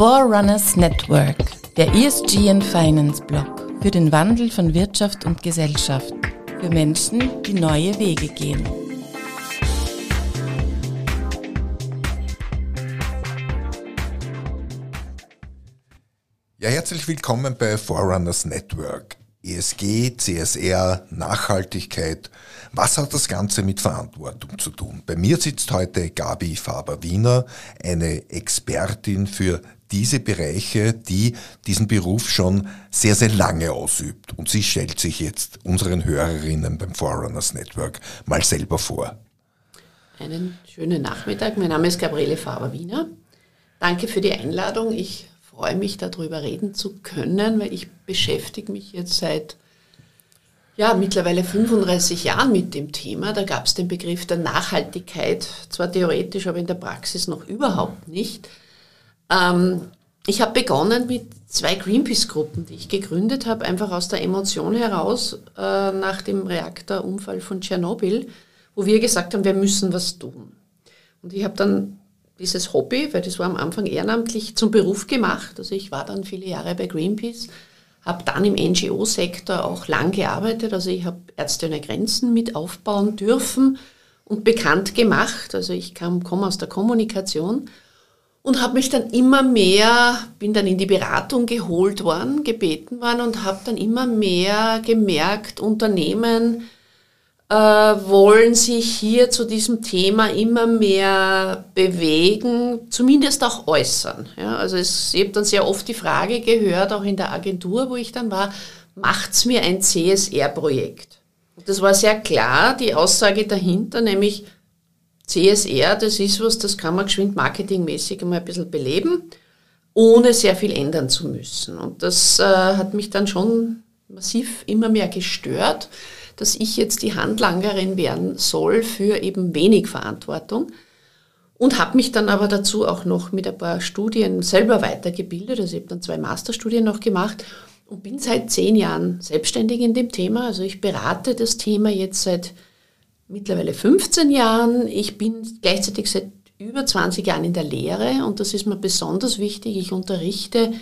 Forerunners Network, der ESG and Finance Blog für den Wandel von Wirtschaft und Gesellschaft, für Menschen, die neue Wege gehen. Ja, herzlich willkommen bei Forerunners Network. ESG, CSR, Nachhaltigkeit. Was hat das Ganze mit Verantwortung zu tun? Bei mir sitzt heute Gabi Faber-Wiener, eine Expertin für diese Bereiche, die diesen Beruf schon sehr, sehr lange ausübt. Und sie stellt sich jetzt unseren Hörerinnen beim Forerunners Network mal selber vor. Einen schönen Nachmittag. Mein Name ist Gabriele Faber-Wiener. Danke für die Einladung. Ich freue mich, darüber reden zu können, weil ich beschäftige mich jetzt seit ja, mittlerweile 35 Jahren mit dem Thema. Da gab es den Begriff der Nachhaltigkeit, zwar theoretisch, aber in der Praxis noch überhaupt nicht. Ähm, ich habe begonnen mit zwei Greenpeace-Gruppen, die ich gegründet habe, einfach aus der Emotion heraus äh, nach dem Reaktorunfall von Tschernobyl, wo wir gesagt haben, wir müssen was tun. Und ich habe dann dieses Hobby, weil das war am Anfang ehrenamtlich, zum Beruf gemacht. Also ich war dann viele Jahre bei Greenpeace, habe dann im NGO-Sektor auch lang gearbeitet. Also ich habe Ärzte ohne Grenzen mit aufbauen dürfen und bekannt gemacht. Also ich komme aus der Kommunikation und habe mich dann immer mehr, bin dann in die Beratung geholt worden, gebeten worden und habe dann immer mehr gemerkt, Unternehmen, äh, wollen sich hier zu diesem Thema immer mehr bewegen, zumindest auch äußern. Ja, also es, ich habe dann sehr oft die Frage gehört, auch in der Agentur, wo ich dann war, macht's mir ein CSR-Projekt? Das war sehr klar, die Aussage dahinter, nämlich CSR, das ist was, das kann man geschwind marketingmäßig einmal ein bisschen beleben, ohne sehr viel ändern zu müssen. Und das äh, hat mich dann schon massiv immer mehr gestört dass ich jetzt die Handlangerin werden soll für eben wenig Verantwortung. Und habe mich dann aber dazu auch noch mit ein paar Studien selber weitergebildet. Also ich habe dann zwei Masterstudien noch gemacht und bin seit zehn Jahren selbstständig in dem Thema. Also ich berate das Thema jetzt seit mittlerweile 15 Jahren. Ich bin gleichzeitig seit über 20 Jahren in der Lehre und das ist mir besonders wichtig. Ich unterrichte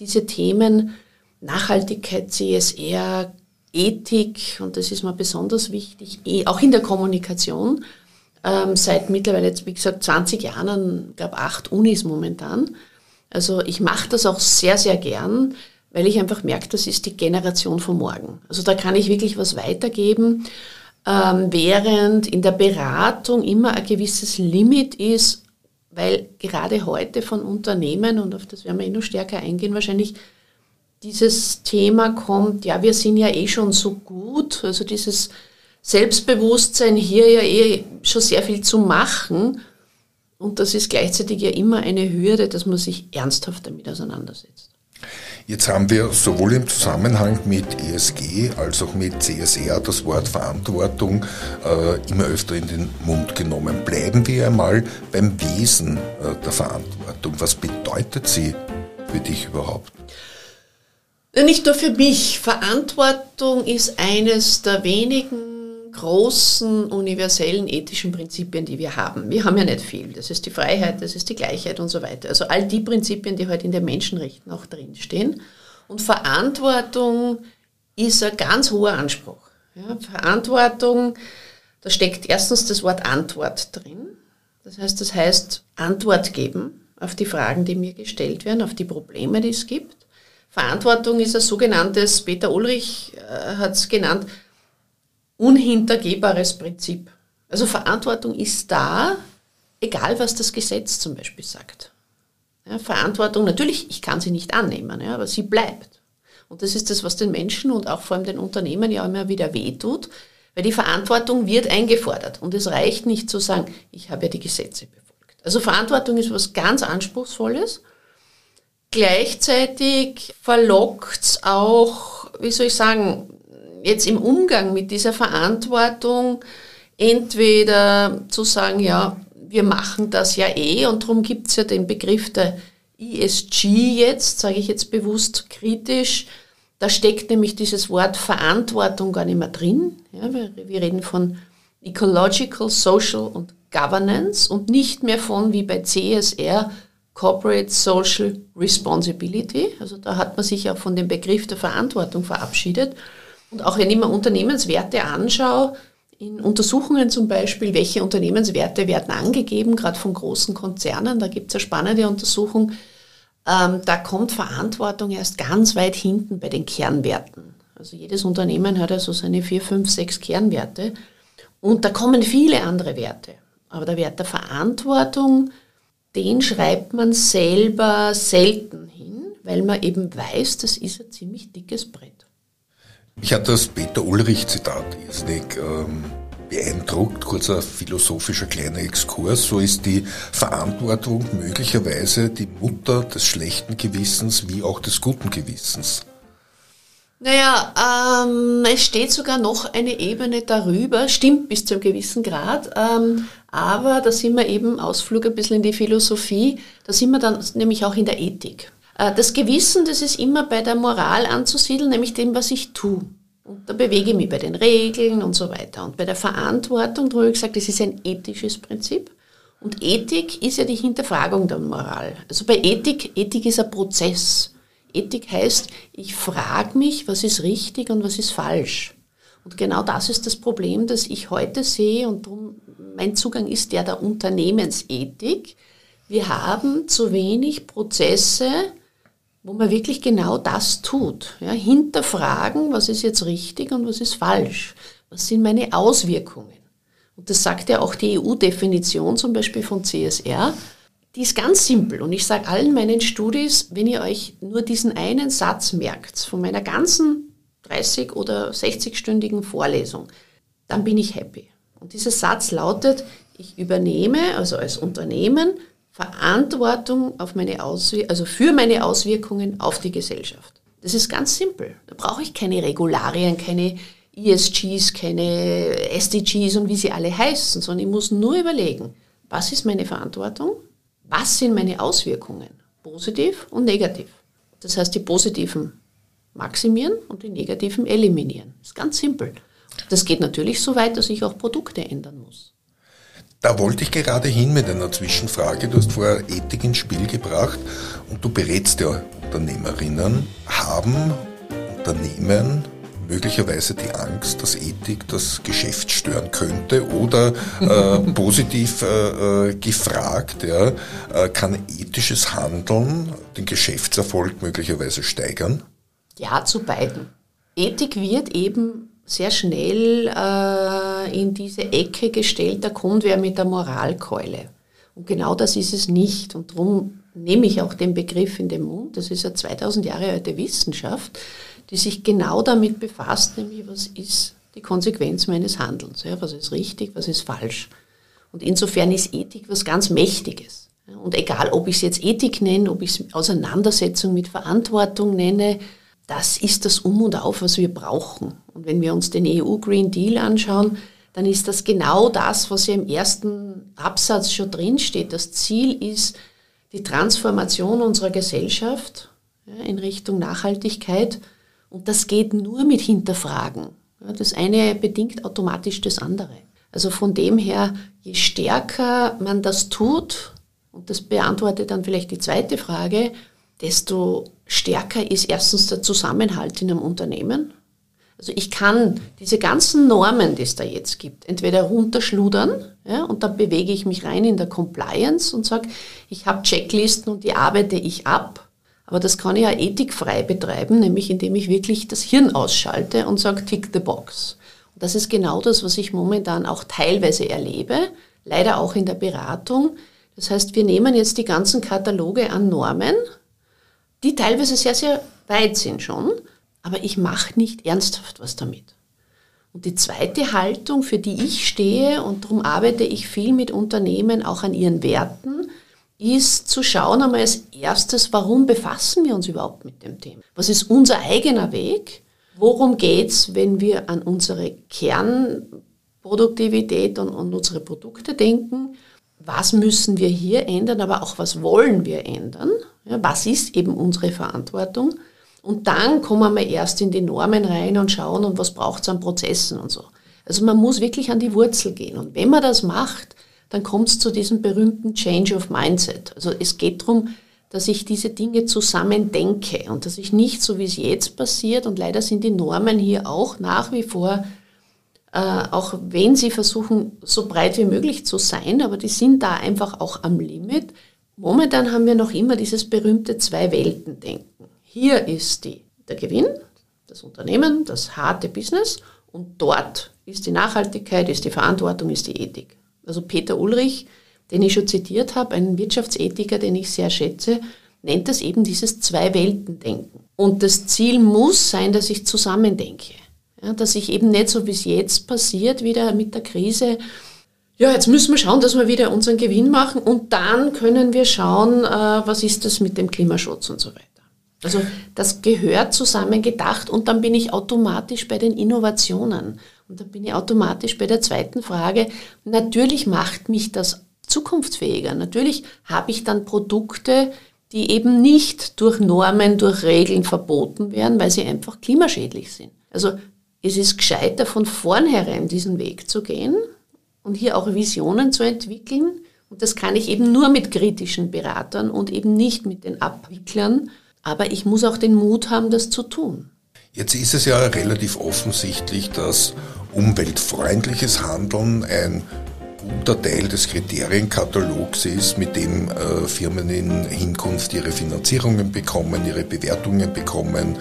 diese Themen Nachhaltigkeit, CSR, Ethik, und das ist mir besonders wichtig, eh, auch in der Kommunikation, ähm, seit mittlerweile wie gesagt, 20 Jahren, ich glaube acht Unis momentan. Also ich mache das auch sehr, sehr gern, weil ich einfach merke, das ist die Generation von morgen. Also da kann ich wirklich was weitergeben, ähm, während in der Beratung immer ein gewisses Limit ist, weil gerade heute von Unternehmen, und auf das werden wir eh noch stärker eingehen, wahrscheinlich dieses Thema kommt, ja, wir sind ja eh schon so gut, also dieses Selbstbewusstsein hier ja eh schon sehr viel zu machen. Und das ist gleichzeitig ja immer eine Hürde, dass man sich ernsthaft damit auseinandersetzt. Jetzt haben wir sowohl im Zusammenhang mit ESG als auch mit CSR das Wort Verantwortung äh, immer öfter in den Mund genommen. Bleiben wir einmal beim Wesen äh, der Verantwortung. Was bedeutet sie für dich überhaupt? Nicht nur für mich. Verantwortung ist eines der wenigen großen universellen ethischen Prinzipien, die wir haben. Wir haben ja nicht viel. Das ist die Freiheit, das ist die Gleichheit und so weiter. Also all die Prinzipien, die heute halt in den Menschenrechten auch drinstehen. Und Verantwortung ist ein ganz hoher Anspruch. Ja, Verantwortung, da steckt erstens das Wort Antwort drin. Das heißt, das heißt Antwort geben auf die Fragen, die mir gestellt werden, auf die Probleme, die es gibt. Verantwortung ist ein sogenanntes, Peter Ulrich äh, hat es genannt, unhintergehbares Prinzip. Also Verantwortung ist da, egal was das Gesetz zum Beispiel sagt. Ja, Verantwortung, natürlich, ich kann sie nicht annehmen, ja, aber sie bleibt. Und das ist das, was den Menschen und auch vor allem den Unternehmen ja immer wieder wehtut, weil die Verantwortung wird eingefordert. Und es reicht nicht zu sagen, ich habe ja die Gesetze befolgt. Also Verantwortung ist was ganz Anspruchsvolles Gleichzeitig verlockt es auch, wie soll ich sagen, jetzt im Umgang mit dieser Verantwortung entweder zu sagen, ja, wir machen das ja eh und darum gibt es ja den Begriff der ESG jetzt, sage ich jetzt bewusst kritisch. Da steckt nämlich dieses Wort Verantwortung gar nicht mehr drin. Ja, wir, wir reden von Ecological, Social und Governance und nicht mehr von, wie bei CSR, Corporate Social Responsibility. Also da hat man sich auch von dem Begriff der Verantwortung verabschiedet. Und auch wenn ich mir Unternehmenswerte anschaue, in Untersuchungen zum Beispiel, welche Unternehmenswerte werden angegeben, gerade von großen Konzernen, da gibt es eine spannende Untersuchung, ähm, da kommt Verantwortung erst ganz weit hinten bei den Kernwerten. Also jedes Unternehmen hat ja so seine vier, fünf, sechs Kernwerte und da kommen viele andere Werte. Aber der Wert der Verantwortung, den schreibt man selber selten hin, weil man eben weiß, das ist ein ziemlich dickes Brett. Ich hatte das Peter Ulrich-Zitat irrsinnig ähm, beeindruckt, kurzer philosophischer kleiner Exkurs. So ist die Verantwortung möglicherweise die Mutter des schlechten Gewissens wie auch des guten Gewissens. Naja, ähm, es steht sogar noch eine Ebene darüber, stimmt bis zu einem gewissen Grad, ähm, aber da sind wir eben Ausflug ein bisschen in die Philosophie, da sind wir dann nämlich auch in der Ethik. Äh, das Gewissen, das ist immer bei der Moral anzusiedeln, nämlich dem, was ich tue. Und da bewege ich mich bei den Regeln und so weiter. Und bei der Verantwortung, ich gesagt, das ist ein ethisches Prinzip. Und Ethik ist ja die Hinterfragung der Moral. Also bei Ethik, Ethik ist ein Prozess. Ethik heißt, ich frage mich, was ist richtig und was ist falsch. Und genau das ist das Problem, das ich heute sehe und darum mein Zugang ist der der Unternehmensethik. Wir haben zu wenig Prozesse, wo man wirklich genau das tut. Ja, hinterfragen, was ist jetzt richtig und was ist falsch. Was sind meine Auswirkungen? Und das sagt ja auch die EU-Definition zum Beispiel von CSR. Die ist ganz simpel und ich sage allen meinen Studis, wenn ihr euch nur diesen einen Satz merkt von meiner ganzen 30 oder 60-stündigen Vorlesung, dann bin ich happy. Und dieser Satz lautet, ich übernehme, also als Unternehmen, Verantwortung auf meine also für meine Auswirkungen auf die Gesellschaft. Das ist ganz simpel. Da brauche ich keine Regularien, keine ESGs, keine SDGs und wie sie alle heißen, sondern ich muss nur überlegen, was ist meine Verantwortung, was sind meine Auswirkungen, positiv und negativ. Das heißt, die positiven maximieren und die negativen eliminieren. Das ist ganz simpel. Das geht natürlich so weit, dass ich auch Produkte ändern muss. Da wollte ich gerade hin mit einer Zwischenfrage. Du hast vorher Ethik ins Spiel gebracht und du berätst ja Unternehmerinnen. Haben Unternehmen möglicherweise die Angst, dass Ethik das Geschäft stören könnte? Oder äh, positiv äh, äh, gefragt, ja, äh, kann ethisches Handeln den Geschäftserfolg möglicherweise steigern? Ja, zu beiden. Ethik wird eben sehr schnell äh, in diese Ecke gestellt, da kommt wer mit der Moralkeule. Und genau das ist es nicht. Und darum nehme ich auch den Begriff in den Mund. Das ist eine 2000 Jahre alte Wissenschaft, die sich genau damit befasst, nämlich was ist die Konsequenz meines Handelns. Ja, was ist richtig, was ist falsch. Und insofern ist Ethik was ganz Mächtiges. Und egal, ob ich es jetzt Ethik nenne, ob ich es Auseinandersetzung mit Verantwortung nenne, das ist das Um und Auf, was wir brauchen. Und wenn wir uns den EU Green Deal anschauen, dann ist das genau das, was ja im ersten Absatz schon drinsteht. Das Ziel ist die Transformation unserer Gesellschaft ja, in Richtung Nachhaltigkeit. Und das geht nur mit Hinterfragen. Ja, das eine bedingt automatisch das andere. Also von dem her, je stärker man das tut, und das beantwortet dann vielleicht die zweite Frage, desto stärker ist erstens der Zusammenhalt in einem Unternehmen. Also ich kann diese ganzen Normen, die es da jetzt gibt, entweder runterschludern ja, und dann bewege ich mich rein in der Compliance und sage, ich habe Checklisten und die arbeite ich ab. Aber das kann ich ja ethikfrei betreiben, nämlich indem ich wirklich das Hirn ausschalte und sage, tick the box. Und das ist genau das, was ich momentan auch teilweise erlebe, leider auch in der Beratung. Das heißt, wir nehmen jetzt die ganzen Kataloge an Normen, die teilweise sehr, sehr weit sind schon, aber ich mache nicht ernsthaft was damit. Und die zweite Haltung, für die ich stehe, und darum arbeite ich viel mit Unternehmen auch an ihren Werten, ist zu schauen einmal als erstes, warum befassen wir uns überhaupt mit dem Thema? Was ist unser eigener Weg? Worum geht's, wenn wir an unsere Kernproduktivität und, und unsere Produkte denken? Was müssen wir hier ändern, aber auch was wollen wir ändern? Ja, was ist eben unsere Verantwortung? Und dann kommen wir erst in die Normen rein und schauen, und was braucht es an Prozessen und so. Also man muss wirklich an die Wurzel gehen. Und wenn man das macht, dann kommt es zu diesem berühmten Change of Mindset. Also es geht darum, dass ich diese Dinge zusammen denke und dass ich nicht so, wie es jetzt passiert, und leider sind die Normen hier auch nach wie vor, äh, auch wenn sie versuchen, so breit wie möglich zu sein, aber die sind da einfach auch am Limit. Momentan haben wir noch immer dieses berühmte Zwei-Welten-Denken. Hier ist die, der Gewinn, das Unternehmen, das harte Business und dort ist die Nachhaltigkeit, ist die Verantwortung, ist die Ethik. Also Peter Ulrich, den ich schon zitiert habe, ein Wirtschaftsethiker, den ich sehr schätze, nennt das eben dieses Zwei-Welten-Denken. Und das Ziel muss sein, dass ich zusammendenke. Ja, dass ich eben nicht so, wie es jetzt passiert, wieder mit der Krise, ja, jetzt müssen wir schauen, dass wir wieder unseren Gewinn machen und dann können wir schauen, äh, was ist das mit dem Klimaschutz und so weiter. Also das gehört zusammen gedacht und dann bin ich automatisch bei den Innovationen. Und dann bin ich automatisch bei der zweiten Frage. Natürlich macht mich das zukunftsfähiger. Natürlich habe ich dann Produkte, die eben nicht durch Normen, durch Regeln verboten werden, weil sie einfach klimaschädlich sind. Also es ist gescheiter, von vornherein diesen Weg zu gehen und hier auch Visionen zu entwickeln. Und das kann ich eben nur mit kritischen Beratern und eben nicht mit den Abwicklern. Aber ich muss auch den Mut haben, das zu tun. Jetzt ist es ja relativ offensichtlich, dass umweltfreundliches Handeln ein guter Teil des Kriterienkatalogs ist, mit dem äh, Firmen in Hinkunft ihre Finanzierungen bekommen, ihre Bewertungen bekommen,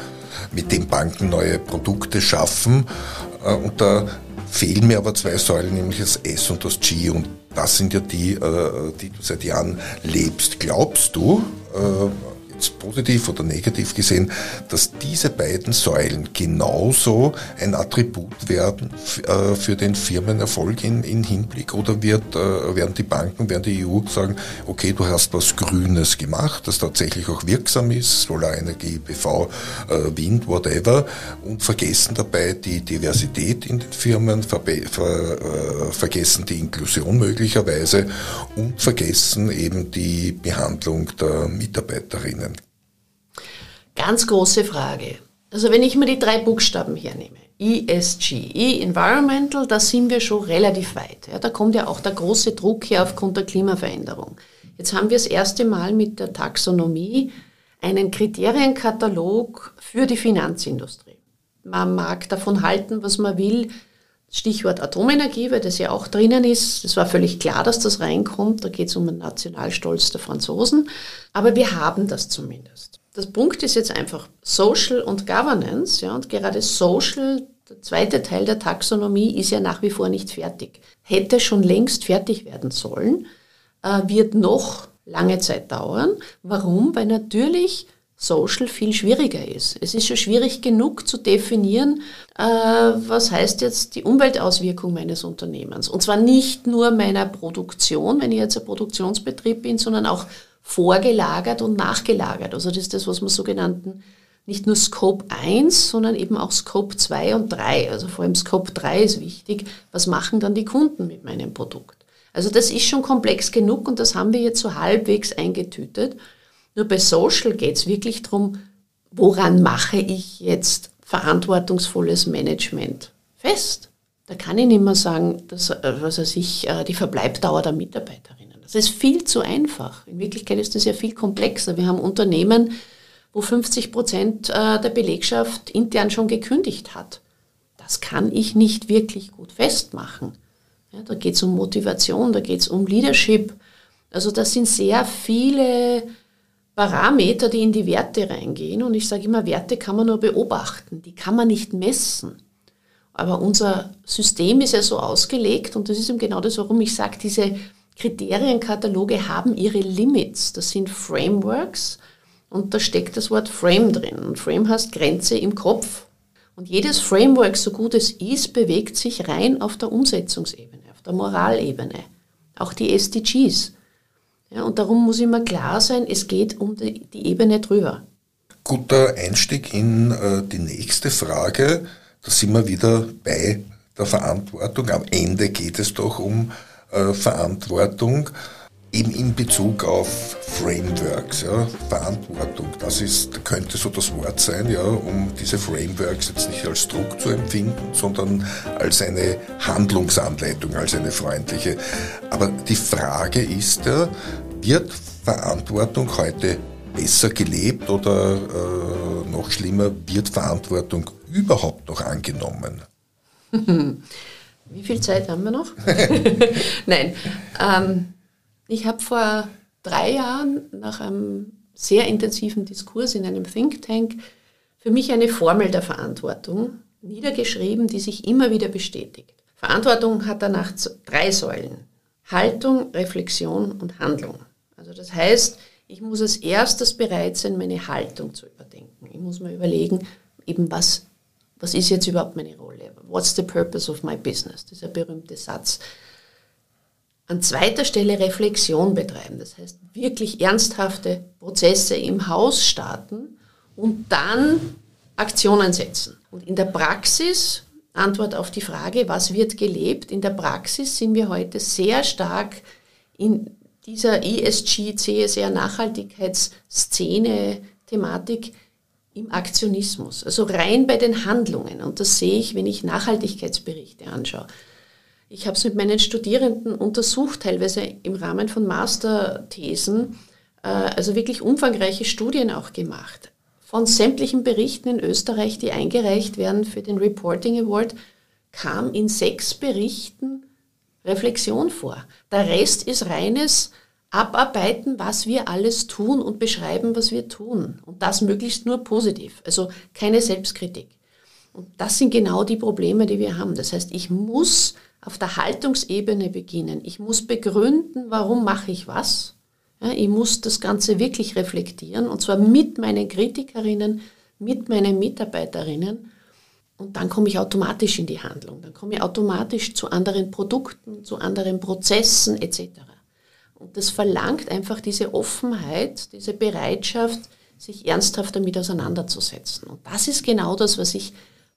mit dem Banken neue Produkte schaffen. Äh, und da fehlen mir aber zwei Säulen, nämlich das S und das G. Und das sind ja die, äh, die du seit Jahren lebst. Glaubst du, äh, jetzt positiv oder negativ gesehen, dass diese beiden Säulen genauso ein Attribut werden äh, für den Firmenerfolg in, in Hinblick oder wird, äh, werden die Banken, werden die EU sagen, okay, du hast was Grünes gemacht, das tatsächlich auch wirksam ist, Solarenergie, PV, äh, Wind, whatever, und vergessen dabei die Diversität in den Firmen, ver, ver, vergessen die Inklusion möglicherweise und vergessen eben die Behandlung der Mitarbeiterinnen. Ganz große Frage. Also wenn ich mir die drei Buchstaben hernehme, ESG, E Environmental, da sind wir schon relativ weit. Ja, da kommt ja auch der große Druck hier aufgrund der Klimaveränderung. Jetzt haben wir das erste Mal mit der Taxonomie einen Kriterienkatalog für die Finanzindustrie. Man mag davon halten, was man will. Stichwort Atomenergie, weil das ja auch drinnen ist. Es war völlig klar, dass das reinkommt. Da geht es um den Nationalstolz der Franzosen. Aber wir haben das zumindest das Punkt ist jetzt einfach Social und Governance, ja, und gerade Social, der zweite Teil der Taxonomie, ist ja nach wie vor nicht fertig. Hätte schon längst fertig werden sollen, äh, wird noch lange Zeit dauern. Warum? Weil natürlich Social viel schwieriger ist. Es ist schon schwierig genug zu definieren, äh, was heißt jetzt die Umweltauswirkung meines Unternehmens. Und zwar nicht nur meiner Produktion, wenn ich jetzt ein Produktionsbetrieb bin, sondern auch vorgelagert und nachgelagert. Also das ist das, was man sogenannten nicht nur Scope 1, sondern eben auch Scope 2 und 3. Also vor allem Scope 3 ist wichtig. Was machen dann die Kunden mit meinem Produkt? Also das ist schon komplex genug und das haben wir jetzt so halbwegs eingetütet. Nur bei Social geht es wirklich darum, woran mache ich jetzt verantwortungsvolles Management fest? Da kann ich nicht mehr sagen, dass, äh, was weiß ich, äh, die Verbleibdauer der Mitarbeiterin. Das ist viel zu einfach. In Wirklichkeit ist das ja viel komplexer. Wir haben Unternehmen, wo 50 Prozent äh, der Belegschaft intern schon gekündigt hat. Das kann ich nicht wirklich gut festmachen. Ja, da geht es um Motivation, da geht es um Leadership. Also das sind sehr viele Parameter, die in die Werte reingehen. Und ich sage immer, Werte kann man nur beobachten, die kann man nicht messen. Aber unser System ist ja so ausgelegt, und das ist eben genau das, warum ich sage, diese Kriterienkataloge haben ihre Limits. Das sind Frameworks und da steckt das Wort Frame drin. Und Frame heißt Grenze im Kopf. Und jedes Framework, so gut es ist, bewegt sich rein auf der Umsetzungsebene, auf der Moralebene. Auch die SDGs. Ja, und darum muss immer klar sein, es geht um die, die Ebene drüber. Guter Einstieg in äh, die nächste Frage. Da sind wir wieder bei der Verantwortung. Am Ende geht es doch um äh, Verantwortung. Eben in Bezug auf Frameworks, ja, Verantwortung, das ist, könnte so das Wort sein, ja, um diese Frameworks jetzt nicht als Druck zu empfinden, sondern als eine Handlungsanleitung, als eine freundliche. Aber die Frage ist ja, wird Verantwortung heute besser gelebt oder äh, noch schlimmer, wird Verantwortung überhaupt noch angenommen? Wie viel Zeit haben wir noch? Nein. Ähm, ich habe vor drei Jahren nach einem sehr intensiven Diskurs in einem Think Tank für mich eine Formel der Verantwortung niedergeschrieben, die sich immer wieder bestätigt. Verantwortung hat danach drei Säulen. Haltung, Reflexion und Handlung. Also das heißt, ich muss als erstes bereit sein, meine Haltung zu überdenken. Ich muss mir überlegen, eben was, was ist jetzt überhaupt meine Rolle? What's the purpose of my business? Dieser berühmte Satz. An zweiter Stelle Reflexion betreiben, das heißt wirklich ernsthafte Prozesse im Haus starten und dann Aktionen setzen. Und in der Praxis, Antwort auf die Frage, was wird gelebt, in der Praxis sind wir heute sehr stark in dieser ESG, CSR Nachhaltigkeitsszene, Thematik im Aktionismus, also rein bei den Handlungen. Und das sehe ich, wenn ich Nachhaltigkeitsberichte anschaue. Ich habe es mit meinen Studierenden untersucht, teilweise im Rahmen von Masterthesen, äh, also wirklich umfangreiche Studien auch gemacht. Von sämtlichen Berichten in Österreich, die eingereicht werden für den Reporting Award, kam in sechs Berichten Reflexion vor. Der Rest ist reines Abarbeiten, was wir alles tun und beschreiben, was wir tun. Und das möglichst nur positiv. Also keine Selbstkritik. Und das sind genau die Probleme, die wir haben. Das heißt, ich muss auf der Haltungsebene beginnen. Ich muss begründen, warum mache ich was. Ja, ich muss das Ganze wirklich reflektieren und zwar mit meinen Kritikerinnen, mit meinen Mitarbeiterinnen. Und dann komme ich automatisch in die Handlung. Dann komme ich automatisch zu anderen Produkten, zu anderen Prozessen etc. Und das verlangt einfach diese Offenheit, diese Bereitschaft, sich ernsthaft damit auseinanderzusetzen. Und das ist genau das, was ich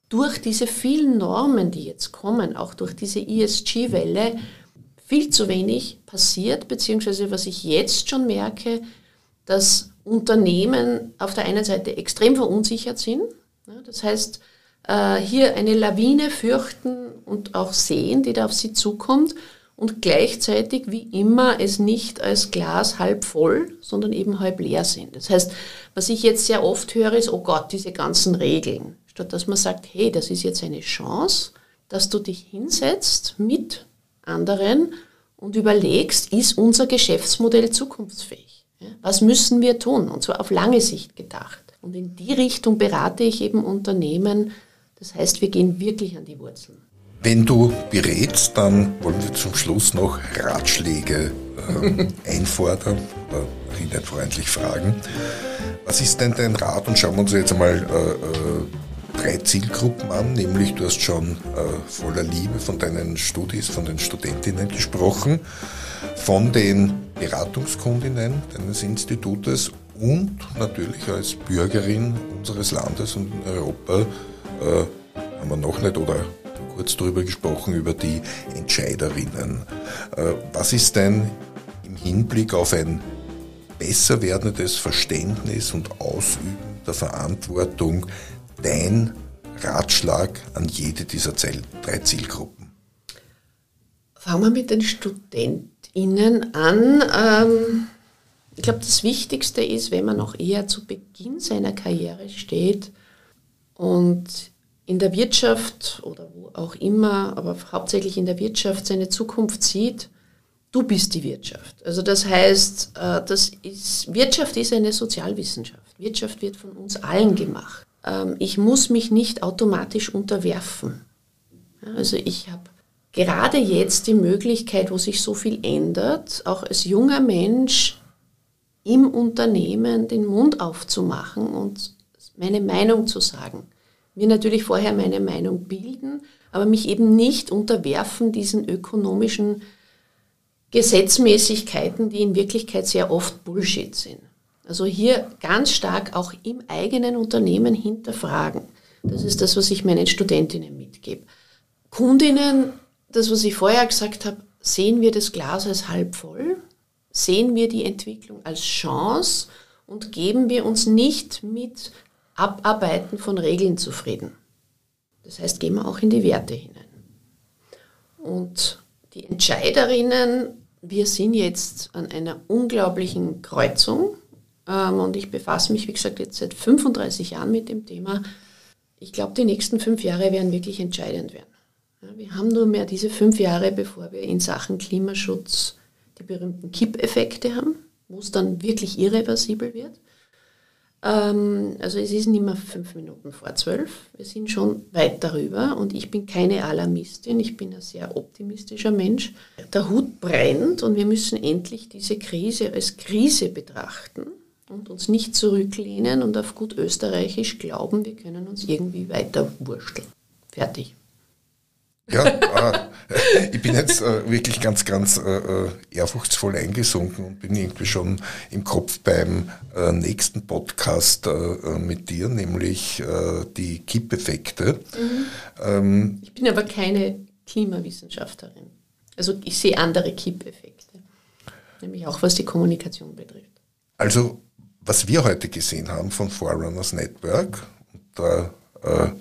durch diese vielen Normen, die jetzt kommen, auch durch diese ESG-Welle, viel zu wenig passiert, beziehungsweise was ich jetzt schon merke, dass Unternehmen auf der einen Seite extrem verunsichert sind. Das heißt, äh, hier eine Lawine fürchten und auch sehen, die da auf sie zukommt und gleichzeitig wie immer es nicht als Glas halb voll, sondern eben halb leer sind. Das heißt, was ich jetzt sehr oft höre, ist, oh Gott, diese ganzen Regeln statt dass man sagt, hey, das ist jetzt eine Chance, dass du dich hinsetzt mit anderen und überlegst, ist unser Geschäftsmodell zukunftsfähig? Was müssen wir tun? Und zwar auf lange Sicht gedacht. Und in die Richtung berate ich eben Unternehmen. Das heißt, wir gehen wirklich an die Wurzeln. Wenn du berätst, dann wollen wir zum Schluss noch Ratschläge äh, einfordern oder hineinfreundlich fragen. Was ist denn dein Rat? Und schauen wir uns jetzt einmal äh, äh drei Zielgruppen an, nämlich du hast schon äh, voller Liebe von deinen Studis, von den Studentinnen gesprochen, von den Beratungskundinnen deines Institutes und natürlich als Bürgerin unseres Landes und in Europa äh, haben wir noch nicht oder kurz darüber gesprochen, über die Entscheiderinnen. Äh, was ist denn im Hinblick auf ein besser werdendes Verständnis und Ausüben der Verantwortung dein Ratschlag an jede dieser drei Zielgruppen? Fangen wir mit den StudentInnen an. Ähm, ich glaube, das Wichtigste ist, wenn man noch eher zu Beginn seiner Karriere steht und in der Wirtschaft oder wo auch immer, aber hauptsächlich in der Wirtschaft seine Zukunft sieht, du bist die Wirtschaft. Also das heißt, äh, das ist, Wirtschaft ist eine Sozialwissenschaft. Wirtschaft wird von uns allen gemacht ähm, ich muss mich nicht automatisch unterwerfen. Also ich habe gerade jetzt die Möglichkeit, wo sich so viel ändert, auch als junger Mensch im Unternehmen den Mund aufzumachen und meine Meinung zu sagen. Mir natürlich vorher meine Meinung bilden, aber mich eben nicht unterwerfen diesen ökonomischen Gesetzmäßigkeiten, die in Wirklichkeit sehr oft Bullshit sind. Also hier ganz stark auch im eigenen Unternehmen hinterfragen. Das ist das, was ich meinen Studentinnen mitgebe. Kundinnen, das, was ich vorher gesagt habe, sehen wir das Glas als halb voll sehen wir die Entwicklung als Chance und geben wir uns nicht mit Abarbeiten von Regeln zufrieden. Das heißt, gehen wir auch in die Werte hinein. Und die Entscheiderinnen, wir sind jetzt an einer unglaublichen Kreuzung ähm, und ich befasse mich, wie gesagt, jetzt seit 35 Jahren mit dem Thema. Ich glaube, die nächsten fünf Jahre werden wirklich entscheidend werden. wir haben nur mehr diese fünf Jahre, bevor wir in Sachen Klimaschutz die berühmten Kippeffekte haben, wo es dann wirklich irreversibel wird. Ähm, also es ist nicht mehr fünf Minuten vor zwölf, wir sind schon weit darüber und ich bin keine Alarmistin, ich bin ein sehr optimistischer Mensch. Der Hut brennt und wir müssen endlich diese Krise als Krise betrachten und uns nicht zurücklehnen und auf gut österreichisch glauben, wir können uns irgendwie weiter wursteln. Fertig. Ja, äh, ich bin jetzt äh, wirklich ganz, ganz äh, äh, ehrfurchtsvoll eingesunken und bin irgendwie schon im Kopf beim äh, nächsten Podcast äh, mit dir, nämlich die Kippeffekte. Mhm. Ähm, ich bin aber keine Klimawissenschaftlerin. Also ich sehe andere Kippeffekte, nämlich auch was die Kommunikation betrifft. Also was wir heute gesehen haben von Forerunners Network, da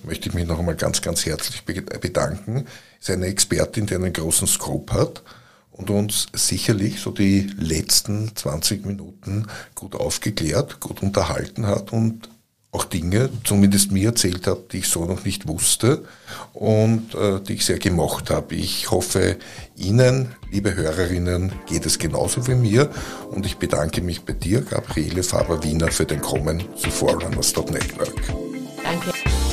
möchte ich mich noch einmal ganz, ganz herzlich bedanken. Ist eine Expertin, die einen großen Scope hat und uns sicherlich so die letzten 20 Minuten gut aufgeklärt, gut unterhalten hat und auch Dinge, zumindest mir erzählt hat, die ich so noch nicht wusste und äh, die ich sehr gemocht habe. Ich hoffe, Ihnen, liebe Hörerinnen, geht es genauso wie mir und ich bedanke mich bei dir, Gabriele Faber-Wiener, für den Kommen zu Forerunners.network. Danke.